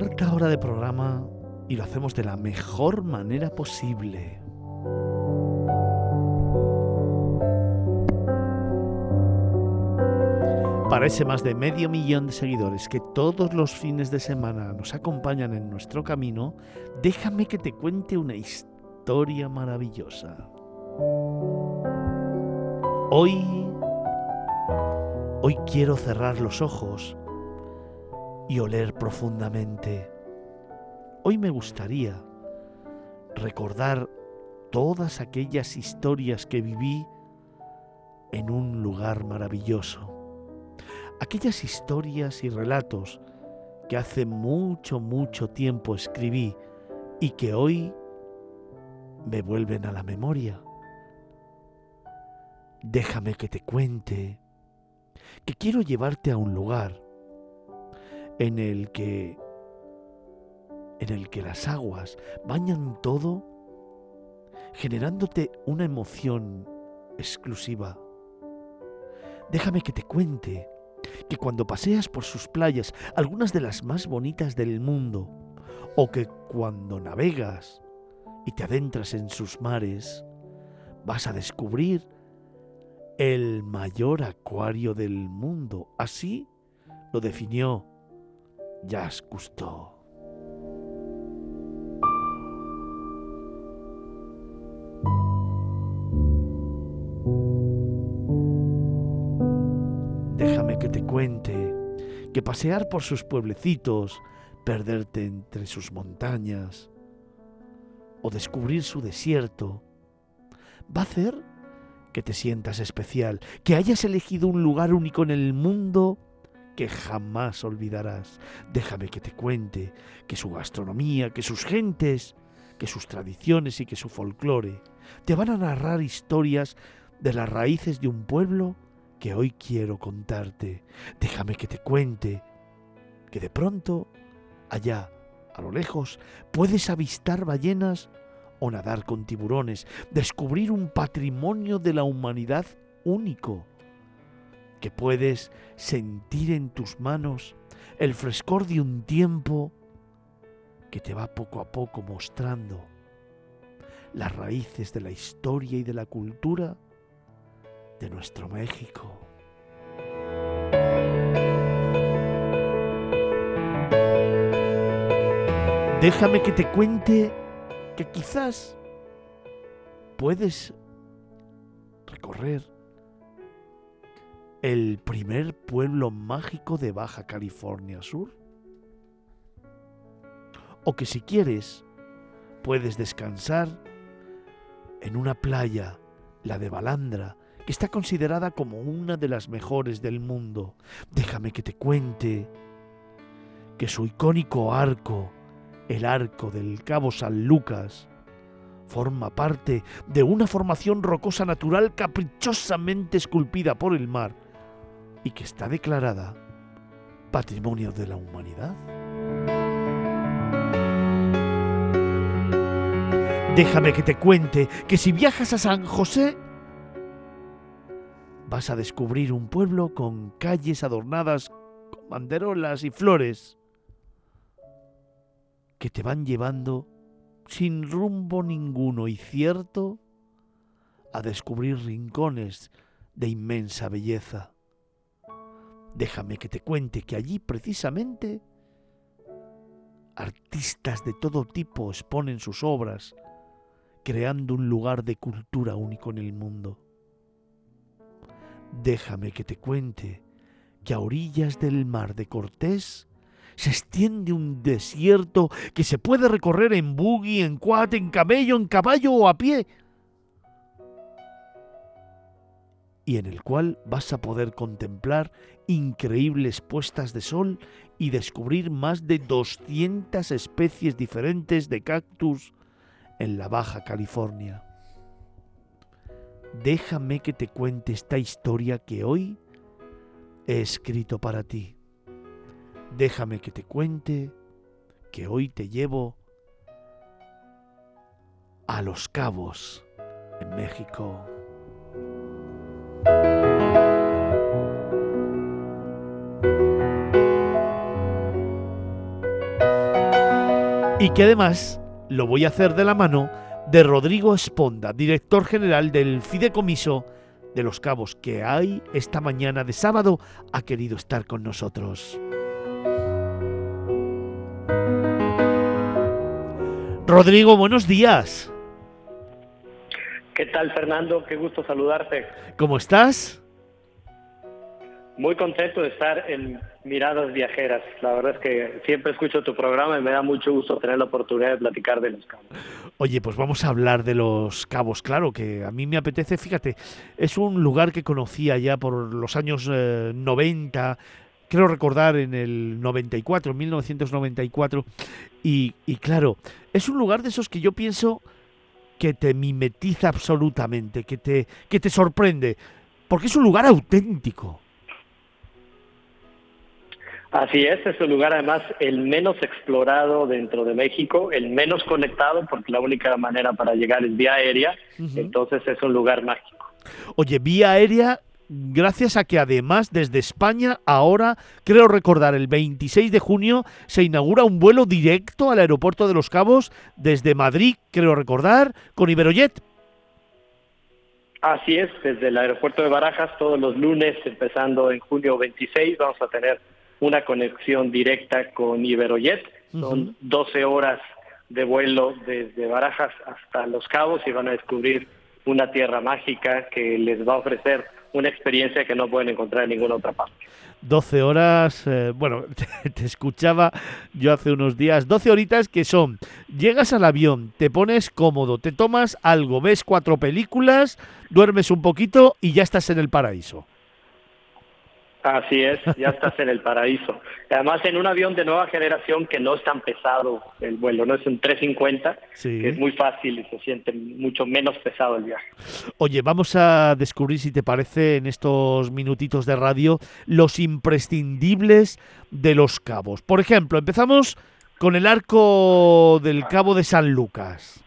Cuarta hora de programa y lo hacemos de la mejor manera posible. Para ese más de medio millón de seguidores que todos los fines de semana nos acompañan en nuestro camino, déjame que te cuente una historia maravillosa. Hoy, hoy quiero cerrar los ojos y oler profundamente. Hoy me gustaría recordar todas aquellas historias que viví en un lugar maravilloso. Aquellas historias y relatos que hace mucho, mucho tiempo escribí y que hoy me vuelven a la memoria. Déjame que te cuente que quiero llevarte a un lugar en el que en el que las aguas bañan todo, generándote una emoción exclusiva. Déjame que te cuente que cuando paseas por sus playas, algunas de las más bonitas del mundo, o que cuando navegas y te adentras en sus mares, vas a descubrir el mayor acuario del mundo. Así lo definió Jacques Cousteau. Déjame que te cuente que pasear por sus pueblecitos, perderte entre sus montañas o descubrir su desierto, va a hacer que te sientas especial, que hayas elegido un lugar único en el mundo que jamás olvidarás. Déjame que te cuente que su gastronomía, que sus gentes, que sus tradiciones y que su folclore te van a narrar historias de las raíces de un pueblo que hoy quiero contarte. Déjame que te cuente que de pronto, allá, a lo lejos, puedes avistar ballenas o nadar con tiburones, descubrir un patrimonio de la humanidad único que puedes sentir en tus manos el frescor de un tiempo que te va poco a poco mostrando las raíces de la historia y de la cultura de nuestro México. Déjame que te cuente que quizás puedes recorrer el primer pueblo mágico de Baja California Sur. O que si quieres, puedes descansar en una playa, la de Balandra, que está considerada como una de las mejores del mundo. Déjame que te cuente que su icónico arco, el arco del Cabo San Lucas, forma parte de una formación rocosa natural caprichosamente esculpida por el mar y que está declarada Patrimonio de la Humanidad? Déjame que te cuente que si viajas a San José, vas a descubrir un pueblo con calles adornadas con banderolas y flores que te van llevando sin rumbo ninguno y cierto a descubrir rincones de inmensa belleza. Déjame que te cuente que allí precisamente artistas de todo tipo exponen sus obras, creando un lugar de cultura único en el mundo. Déjame que te cuente que a orillas del mar de Cortés se extiende un desierto que se puede recorrer en buggy, en quad, en camello, en caballo o a pie. y en el cual vas a poder contemplar increíbles puestas de sol y descubrir más de 200 especies diferentes de cactus en la Baja California. Déjame que te cuente esta historia que hoy he escrito para ti. Déjame que te cuente que hoy te llevo a Los Cabos, en México. Y que además lo voy a hacer de la mano de Rodrigo Esponda, director general del Fideicomiso de los Cabos, que hay esta mañana de sábado ha querido estar con nosotros. Rodrigo, buenos días. ¿Qué tal, Fernando? Qué gusto saludarte. ¿Cómo estás? Muy contento de estar en Miradas Viajeras. La verdad es que siempre escucho tu programa y me da mucho gusto tener la oportunidad de platicar de los cabos. Oye, pues vamos a hablar de los cabos. Claro que a mí me apetece, fíjate, es un lugar que conocía ya por los años 90, eh, creo recordar en el 94, 1994, y, y claro, es un lugar de esos que yo pienso que te mimetiza absolutamente, que te, que te sorprende, porque es un lugar auténtico. Así es, es un lugar además el menos explorado dentro de México, el menos conectado, porque la única manera para llegar es vía aérea, entonces es un lugar mágico. Oye, vía aérea, gracias a que además desde España, ahora, creo recordar, el 26 de junio se inaugura un vuelo directo al aeropuerto de Los Cabos desde Madrid, creo recordar, con Iberojet. Así es, desde el aeropuerto de Barajas, todos los lunes, empezando en junio 26, vamos a tener una conexión directa con Iberojet. Son 12 horas de vuelo desde Barajas hasta Los Cabos y van a descubrir una tierra mágica que les va a ofrecer una experiencia que no pueden encontrar en ninguna otra parte. 12 horas, eh, bueno, te, escuchaba yo hace unos días, 12 horitas que son, llegas al avión, te pones cómodo, te tomas algo, ves cuatro películas, duermes un poquito y ya estás en el paraíso. Así es, ya estás en el paraíso. Además, en un avión de nueva generación que no es tan pesado el vuelo, no es un 350, que es muy fácil y se siente mucho menos pesado el viaje. Oye, vamos a descubrir, si te parece, en estos minutitos de radio, los imprescindibles de los cabos. Por ejemplo, empezamos con el arco del Cabo de San Lucas.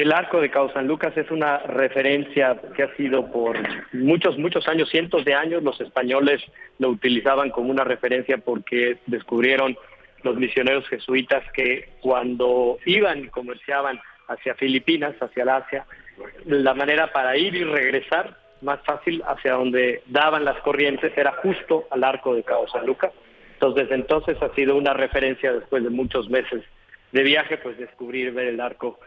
El arco de Cabo San Lucas es una referencia que ha sido por muchos, muchos años, cientos de años, los españoles lo utilizaban como una referencia porque descubrieron los misioneros jesuitas que cuando iban y comerciaban hacia Filipinas, hacia Asia, la manera para ir y regresar más fácil hacia donde daban las corrientes era justo al arco de Cabo San Lucas. Entonces, desde entonces ha sido una referencia después de muchos meses de viaje, pues descubrir, ver el arco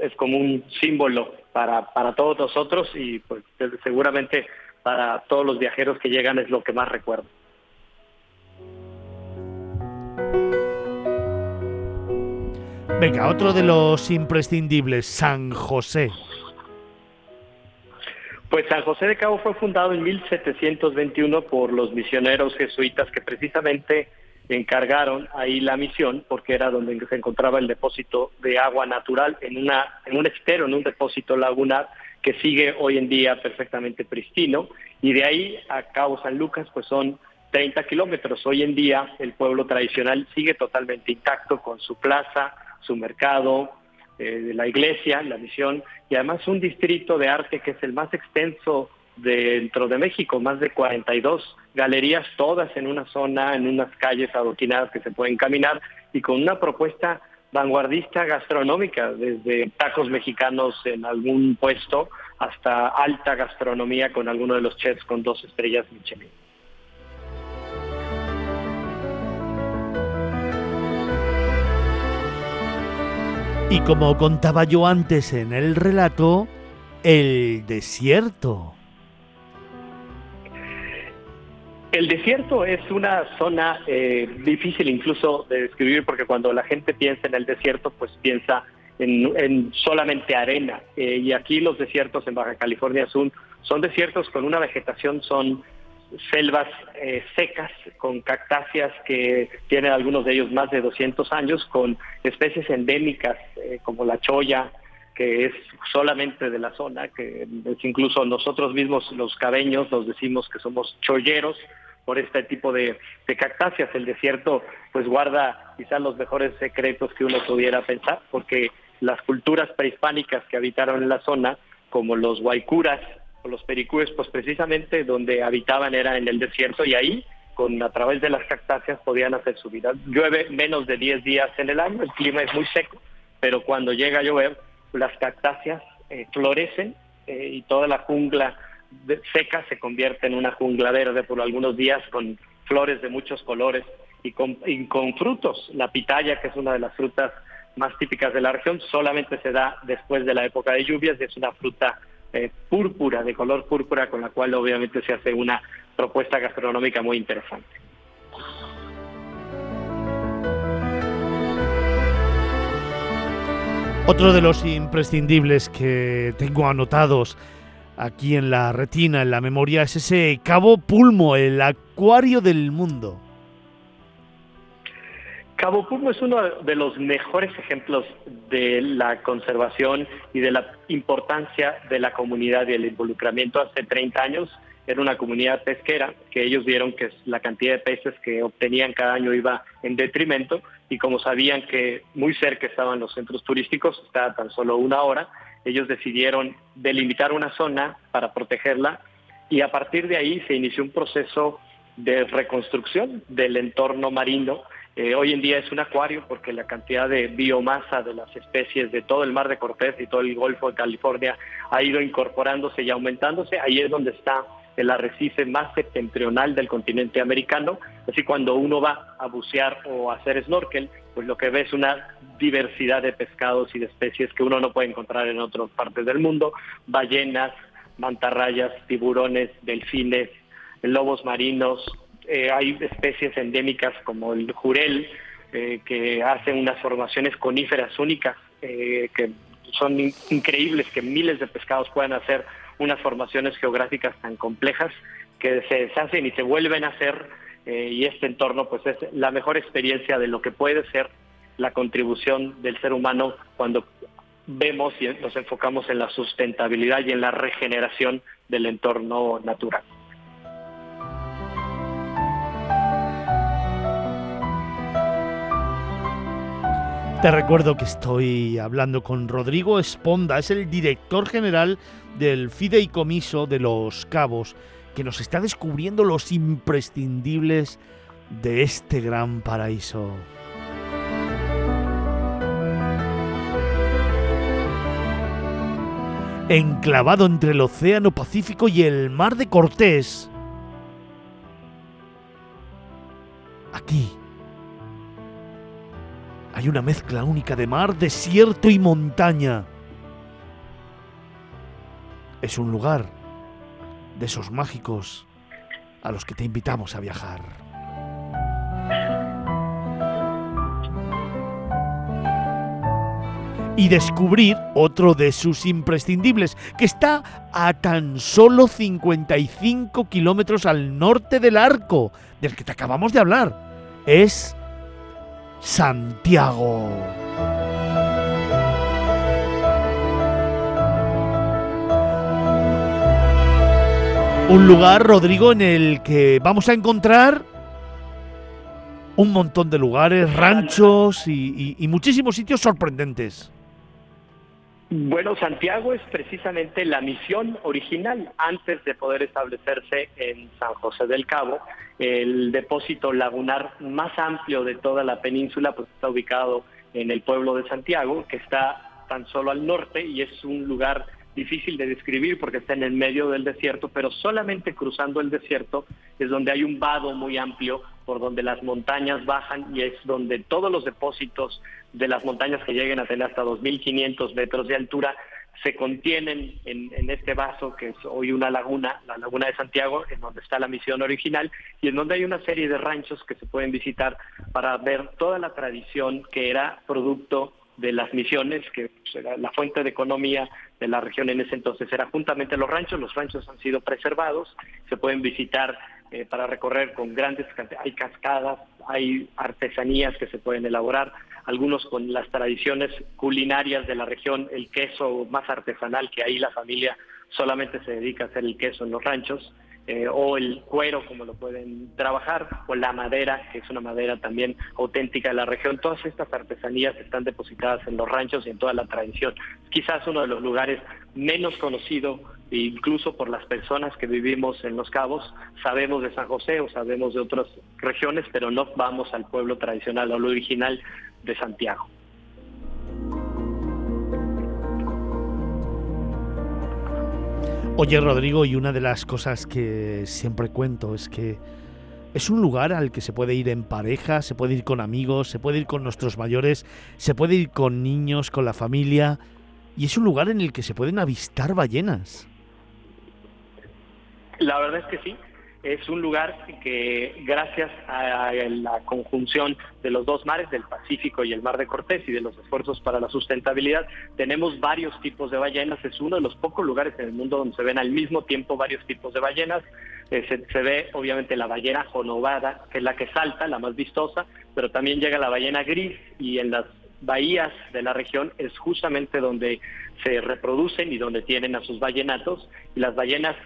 es, como un símbolo para, para todos nosotros y pues seguramente para todos los viajeros que llegan es lo que más recuerdo. Venga, otro de los imprescindibles, San José. Pues San José de Cabo fue fundado en 1721 por los misioneros jesuitas que precisamente encargaron ahí la misión porque era donde se encontraba el depósito de agua natural en una en un estero, en un depósito lagunar que sigue hoy en día perfectamente pristino y de ahí a Cabo San Lucas pues son 30 kilómetros. Hoy en día el pueblo tradicional sigue totalmente intacto con su plaza, su mercado, eh, la iglesia, la misión y además un distrito de arte que es el más extenso dentro de México, más de 42 galerías, todas en una zona, en unas calles adoquinadas que se pueden caminar y con una propuesta vanguardista gastronómica, desde tacos mexicanos en algún puesto hasta alta gastronomía con alguno de los chefs con dos estrellas Michelin. Y como contaba yo antes en el relato, el desierto. El desierto es una zona eh, difícil incluso de describir porque cuando la gente piensa en el desierto, pues piensa en, solamente arena. Eh, y aquí los desiertos en Baja California Sur son desiertos con una vegetación, son selvas eh, secas con cactáceas que tienen algunos de ellos más de 200 años, con especies endémicas eh, como la choya, que es solamente de la zona, que es incluso nosotros mismos los cabeños nos decimos que somos cholleros por este tipo de, de cactáceas. El desierto pues guarda quizás los mejores secretos que uno pudiera pensar, porque las culturas prehispánicas que habitaron en la zona, como los guaycuras, los pericúes, pues precisamente donde habitaban era en el desierto y ahí con a través de las cactáceas podían hacer su vida. Llueve menos de 10 días en el año, el clima es muy seco, pero cuando llega a llover, las cactáceas eh, florecen eh, y toda la jungla seca se convierte en una jungla verde por algunos días con flores de muchos colores y con, frutos. La pitaya, que es una de las frutas más típicas de la región, solamente se da después de la época de lluvias y es una fruta eh, púrpura, de color púrpura, con la cual obviamente se hace una propuesta gastronómica muy interesante. Otro de los imprescindibles que tengo anotados aquí en la retina, en la memoria, es ese Cabo Pulmo, el acuario del mundo. Cabo Pulmo es uno de los mejores ejemplos de la conservación y de la importancia de la comunidad y el involucramiento. Hace 30 años era una comunidad pesquera que ellos vieron que la cantidad de peces que obtenían cada año iba en detrimento y como sabían que muy cerca estaban los centros turísticos, estaba tan solo una hora, ellos decidieron delimitar una zona para protegerla y a partir de ahí se inició un proceso de reconstrucción del entorno marino eh, hoy en día es un acuario porque la cantidad de biomasa de las especies de todo el mar de Cortés y todo el Golfo de California ha ido incorporándose y aumentándose. Ahí es donde está el arrecife más septentrional del continente americano. Así cuando uno va a bucear o a hacer snorkel, pues lo que ve es una diversidad de pescados y de especies que uno no puede encontrar en otras partes del mundo. Ballenas, mantarrayas, tiburones, delfines, lobos marinos, eh, hay especies endémicas como el jurel, eh, que hacen unas formaciones coníferas únicas, eh, que son increíbles que miles de pescados puedan hacer unas formaciones geográficas tan complejas que se deshacen y se vuelven a hacer y este entorno pues es la mejor experiencia de lo que puede ser la contribución del ser humano cuando vemos y nos enfocamos en la sustentabilidad y en la regeneración del entorno natural. Te recuerdo que estoy hablando con Rodrigo Esponda, es el director general del Fideicomiso de los Cabos, que nos está descubriendo los imprescindibles de este gran paraíso. Enclavado entre el Océano Pacífico y el Mar de Cortés. Aquí hay una mezcla única de mar, desierto y montaña. Es un lugar de esos mágicos a los que te invitamos a viajar. Y descubrir otro de sus imprescindibles, que está a tan solo 55 kilómetros al norte del arco, del que te acabamos de hablar. Es Santiago. Un lugar, Rodrigo, en el que vamos a encontrar un montón de lugares, ranchos y, muchísimos sitios sorprendentes. Bueno, Santiago es precisamente la misión original antes de poder establecerse en San José del Cabo. El depósito lagunar más amplio de toda la península pues está ubicado en el pueblo de Santiago, que está tan solo al norte y es un lugar difícil de describir porque está en el medio del desierto, pero solamente cruzando el desierto es donde hay un vado muy amplio por donde las montañas bajan y es donde todos los depósitos de las montañas que lleguen a tener hasta 2.500 metros de altura se contienen en, este vaso que es hoy una laguna, la laguna de Santiago, en donde está la misión original y en donde hay una serie de ranchos que se pueden visitar para ver toda la tradición que era producto de las misiones, que será la fuente de economía de la región en ese entonces era juntamente los ranchos. Los ranchos han sido preservados, se pueden visitar eh, para recorrer con grandes, hay cascadas, hay artesanías que se pueden elaborar, algunos con las tradiciones culinarias de la región, el queso más artesanal que ahí la familia solamente se dedica a hacer el queso en los ranchos. Eh, o el cuero, como lo pueden trabajar, o la madera, que es una madera también auténtica de la región. Todas estas artesanías están depositadas en los ranchos y en toda la tradición. Quizás uno de los lugares menos conocido, incluso por las personas que vivimos en Los Cabos, sabemos de San José o sabemos de otras regiones, pero no vamos al pueblo tradicional, al original de Santiago. Oye, Rodrigo, y una de las cosas que siempre cuento es que es un lugar al que se puede ir en pareja, se puede ir con amigos, se puede ir con nuestros mayores, se puede ir con niños, con la familia, y es un lugar en el que se pueden avistar ballenas. La verdad es que sí, es un lugar que gracias a la conjunción de los dos mares, del Pacífico y el Mar de Cortés y de los esfuerzos para la sustentabilidad, tenemos varios tipos de ballenas. Es uno de los pocos lugares en el mundo donde se ven al mismo tiempo varios tipos de ballenas. Eh, se, ve obviamente la ballena jonovada, que es la que salta, la más vistosa, pero también llega la ballena gris y en las bahías de la región es justamente donde se reproducen y donde tienen a sus ballenatos. Y las ballenas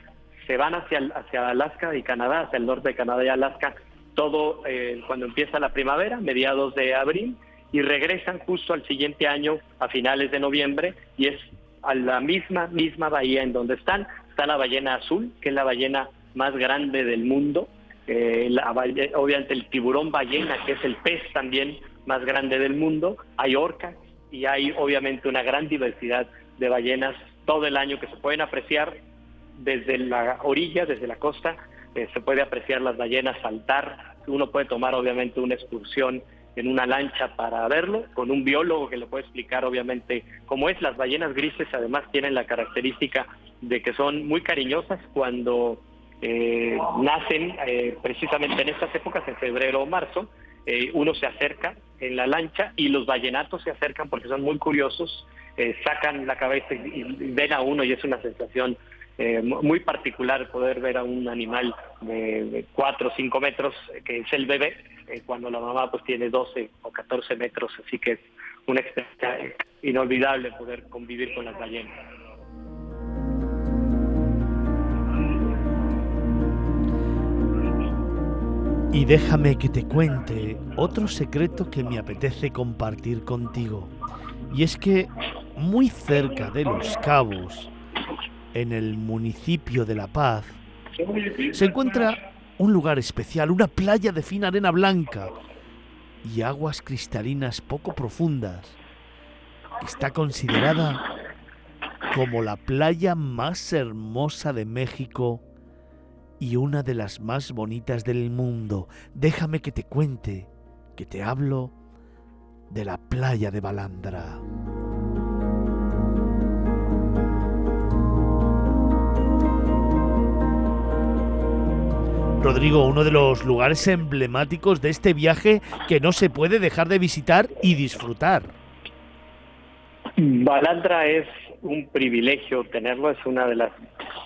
se van hacia, hacia Alaska y Canadá, hacia el norte de Canadá y Alaska, todo eh, cuando empieza la primavera, mediados de abril, y regresan justo al siguiente año, a finales de noviembre, y es a la misma, misma bahía en donde están. Está la ballena azul, que es la ballena más grande del mundo, eh, obviamente el tiburón ballena, que es el pez también más grande del mundo, hay orcas y hay obviamente una gran diversidad de ballenas todo el año que se pueden apreciar desde la orilla, desde la costa, eh, se puede apreciar las ballenas saltar. Uno puede tomar obviamente una excursión en una lancha para verlo, con un biólogo que le puede explicar obviamente cómo es. Las ballenas grises además tienen la característica de que son muy cariñosas cuando eh, nacen eh, precisamente en estas épocas, en febrero o marzo. uno se acerca en la lancha y los ballenatos se acercan porque son muy curiosos, sacan la cabeza y ven a uno y es una sensación eh, muy particular poder ver a un animal de 4 o 5 metros, eh, que es el bebé, eh, cuando la mamá pues tiene 12 o 14 metros, así que es una experiencia inolvidable poder convivir con las ballenas. Y déjame que te cuente otro secreto que me apetece compartir contigo. Y es que muy cerca de los cabos, en el municipio de La Paz, se encuentra un lugar especial, una playa de fina arena blanca y aguas cristalinas poco profundas. Está considerada como la playa más hermosa de México y una de las más bonitas del mundo. Déjame que te cuente, que te hablo de la playa de Balandra. Rodrigo, uno de los lugares emblemáticos de este viaje que no se puede dejar de visitar y disfrutar. Balandra es un privilegio tenerlo, es una de las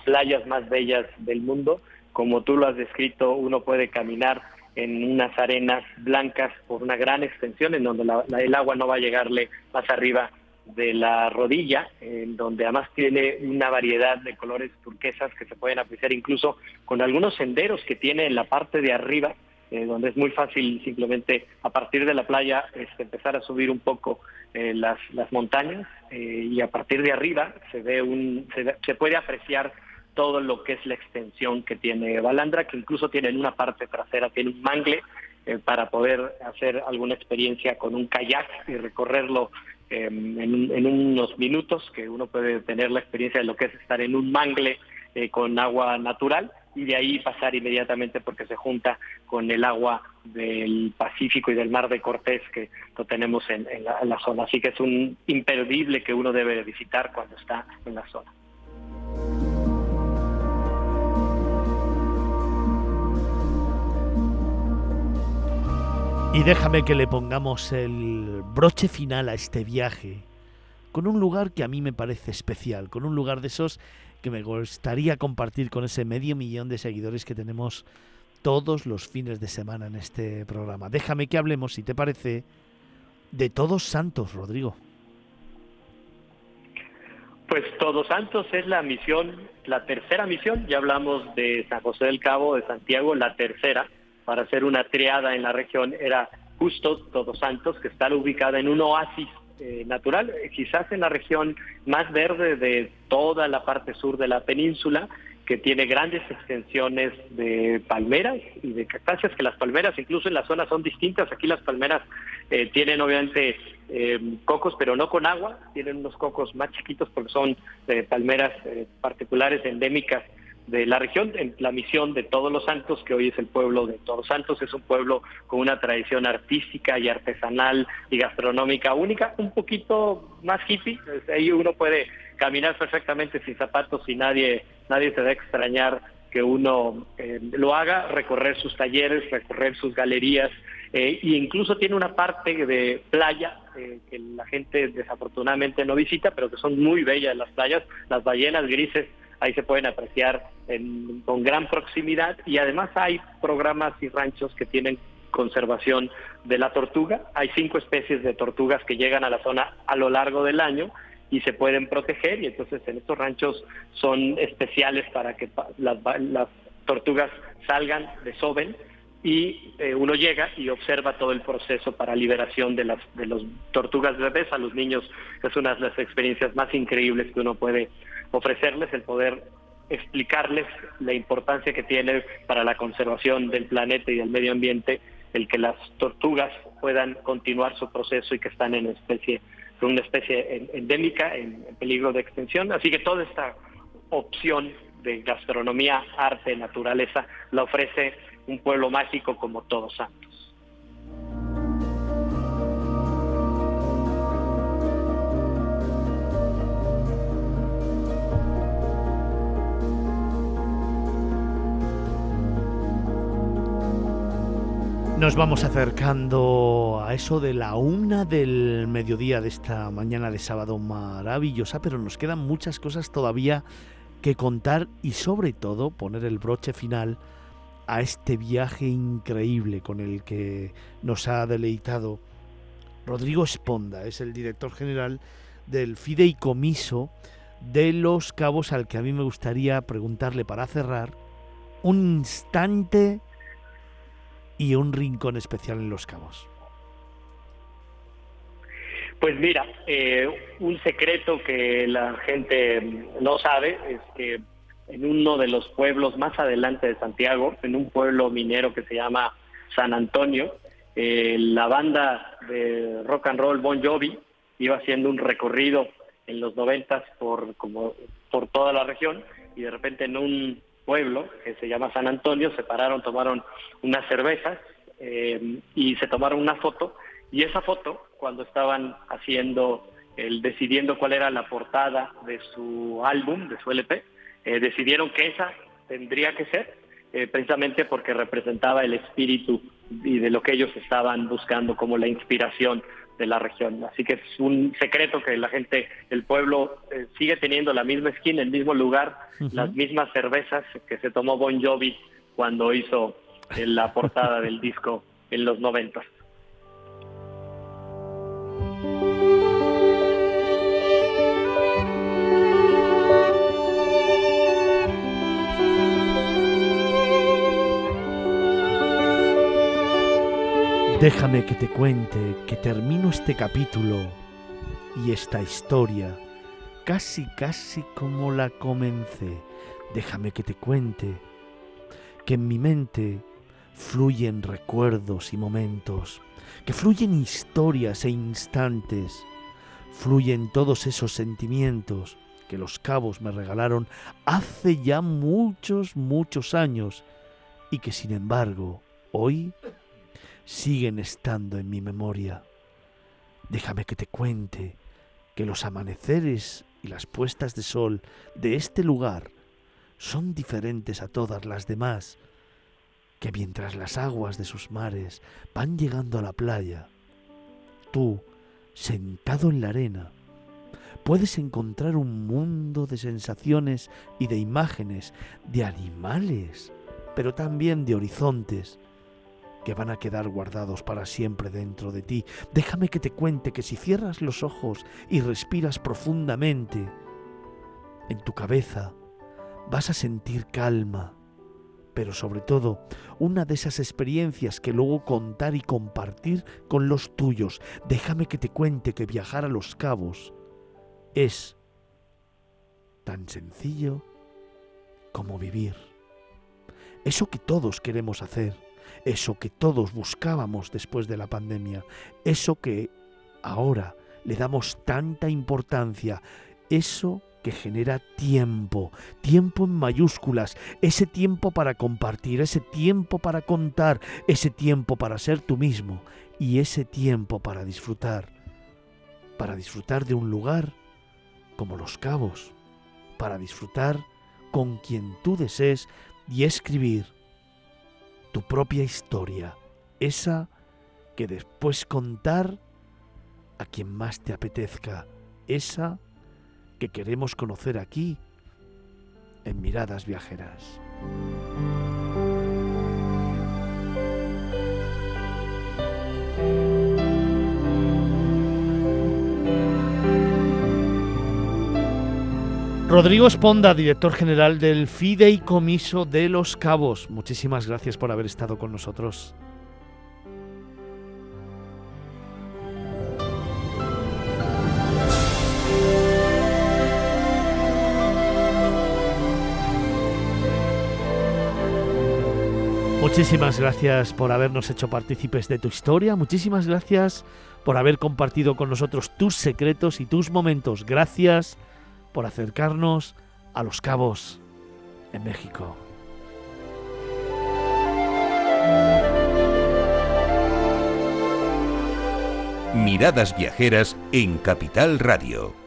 playas más bellas del mundo. Como tú lo has descrito, uno puede caminar en unas arenas blancas por una gran extensión en donde el agua no va a llegarle más arriba de la rodilla, en donde además tiene una variedad de colores turquesas que se pueden apreciar incluso con algunos senderos que tiene en la parte de arriba, eh, donde es muy fácil simplemente a partir de la playa este, empezar a subir un poco eh, las, las montañas eh, y a partir de arriba se ve un se, se, puede apreciar todo lo que es la extensión que tiene Balandra, que incluso tiene en una parte trasera tiene un mangle para poder hacer alguna experiencia con un kayak y recorrerlo Em, en, unos minutos, que uno puede tener la experiencia de lo que es estar en un mangle eh, con agua natural y de ahí pasar inmediatamente porque se junta con el agua del Pacífico y del Mar de Cortés que lo tenemos en, la, en la zona. Así que es un imperdible que uno debe visitar cuando está en la zona. Y déjame que le pongamos el broche final a este viaje con un lugar que a mí me parece especial, con un lugar de esos que me gustaría compartir con ese medio millón de seguidores que tenemos todos los fines de semana en este programa. Déjame que hablemos, si te parece, de Todos Santos, Rodrigo. Pues Todos Santos es la misión, la tercera misión, ya hablamos de San José del Cabo, de Santiago, la tercera, para hacer una triada en la región era justo Todos Santos, que está ubicada en un oasis eh, natural, eh, quizás en la región más verde de toda la parte sur de la península, que tiene grandes extensiones de palmeras y de cactáceas, que las palmeras incluso en la zona son distintas. Aquí las palmeras eh, tienen obviamente cocos, pero no con agua, tienen unos cocos más chiquitos porque son palmeras particulares endémicas de la región, en la misión de Todos los Santos, que hoy es el pueblo de Todos Santos, es un pueblo con una tradición artística y artesanal y gastronómica única, un poquito más hippie, ahí uno puede caminar perfectamente sin zapatos y nadie, nadie se va a extrañar que uno eh, lo haga, recorrer sus talleres, recorrer sus galerías, eh, e incluso tiene una parte de playa eh, que la gente desafortunadamente no visita, pero que son muy bellas las playas, las ballenas grises ahí se pueden apreciar con gran proximidad. Y además hay programas y ranchos que tienen conservación de la tortuga. Hay cinco especies de tortugas que llegan a la zona a lo largo del año y se pueden proteger. Y entonces en estos ranchos son especiales para que las, tortugas salgan, desoben y eh, uno llega y observa todo el proceso para liberación de las de los tortugas bebés. A los niños es una de las experiencias más increíbles que uno puede ofrecerles el poder explicarles la importancia que tiene para la conservación del planeta y del medio ambiente el que las tortugas puedan continuar su proceso y que están en especie una especie endémica en, peligro de extinción. Así que toda esta opción de gastronomía arte naturaleza la ofrece un pueblo mágico como Todos Santos Nos vamos acercando a eso de la una del mediodía de esta mañana de sábado maravillosa, pero nos quedan muchas cosas todavía que contar y sobre todo poner el broche final a este viaje increíble con el que nos ha deleitado Rodrigo Esponda, es el director general del fideicomiso de los cabos al que a mí me gustaría preguntarle para cerrar un instante y un rincón especial en Los Cabos? Pues mira, eh, un secreto que la gente no sabe es que en uno de los pueblos más adelante de Santiago, en un pueblo minero que se llama San Antonio, eh, la banda de rock and roll Bon Jovi iba haciendo un recorrido en los noventas por como por toda la región y de repente en un pueblo que se llama San Antonio, se pararon, tomaron unas cervezas eh, y se tomaron una foto y esa foto cuando estaban haciendo el decidiendo cuál era la portada de su álbum, de su LP, eh, decidieron que esa tendría que ser, eh, precisamente porque representaba el espíritu y de lo que ellos estaban buscando como la inspiración de la región. Así que es un secreto que la gente, el pueblo eh, sigue teniendo la misma esquina, el mismo lugar, las mismas cervezas que se tomó Bon Jovi cuando hizo eh, la portada del disco en los noventas. Déjame que te cuente que termino este capítulo y esta historia casi casi como la comencé. Déjame que te cuente que en mi mente fluyen recuerdos y momentos, que fluyen historias e instantes, fluyen todos esos sentimientos que los cabos me regalaron hace ya muchos, muchos años y que sin embargo hoy siguen estando en mi memoria. Déjame que te cuente que los amaneceres y las puestas de sol de este lugar son diferentes a todas las demás, que mientras las aguas de sus mares van llegando a la playa, tú, sentado en la arena, puedes encontrar un mundo de sensaciones y de imágenes, de animales, pero también de horizontes que van a quedar guardados para siempre dentro de ti. Déjame que te cuente que si cierras los ojos y respiras profundamente, en tu cabeza vas a sentir calma, pero sobre todo una de esas experiencias que luego contar y compartir con los tuyos. Déjame que te cuente que viajar a los cabos es tan sencillo como vivir. Eso que todos queremos hacer, eso que todos buscábamos después de la pandemia, eso que ahora le damos tanta importancia, eso que genera tiempo, tiempo en mayúsculas, ese tiempo para compartir, ese tiempo para contar, ese tiempo para ser tú mismo y ese tiempo para disfrutar, para disfrutar de un lugar como los cabos, para disfrutar con quien tú desees y escribir tu propia historia, esa que después contar a quien más te apetezca, esa que queremos conocer aquí en Miradas Viajeras. Rodrigo Esponda, director general del Fideicomiso de los Cabos. Muchísimas gracias por haber estado con nosotros. Muchísimas gracias por habernos hecho partícipes de tu historia. Muchísimas gracias por haber compartido con nosotros tus secretos y tus momentos. Gracias por acercarnos a los cabos en México. Miradas Viajeras en Capital Radio.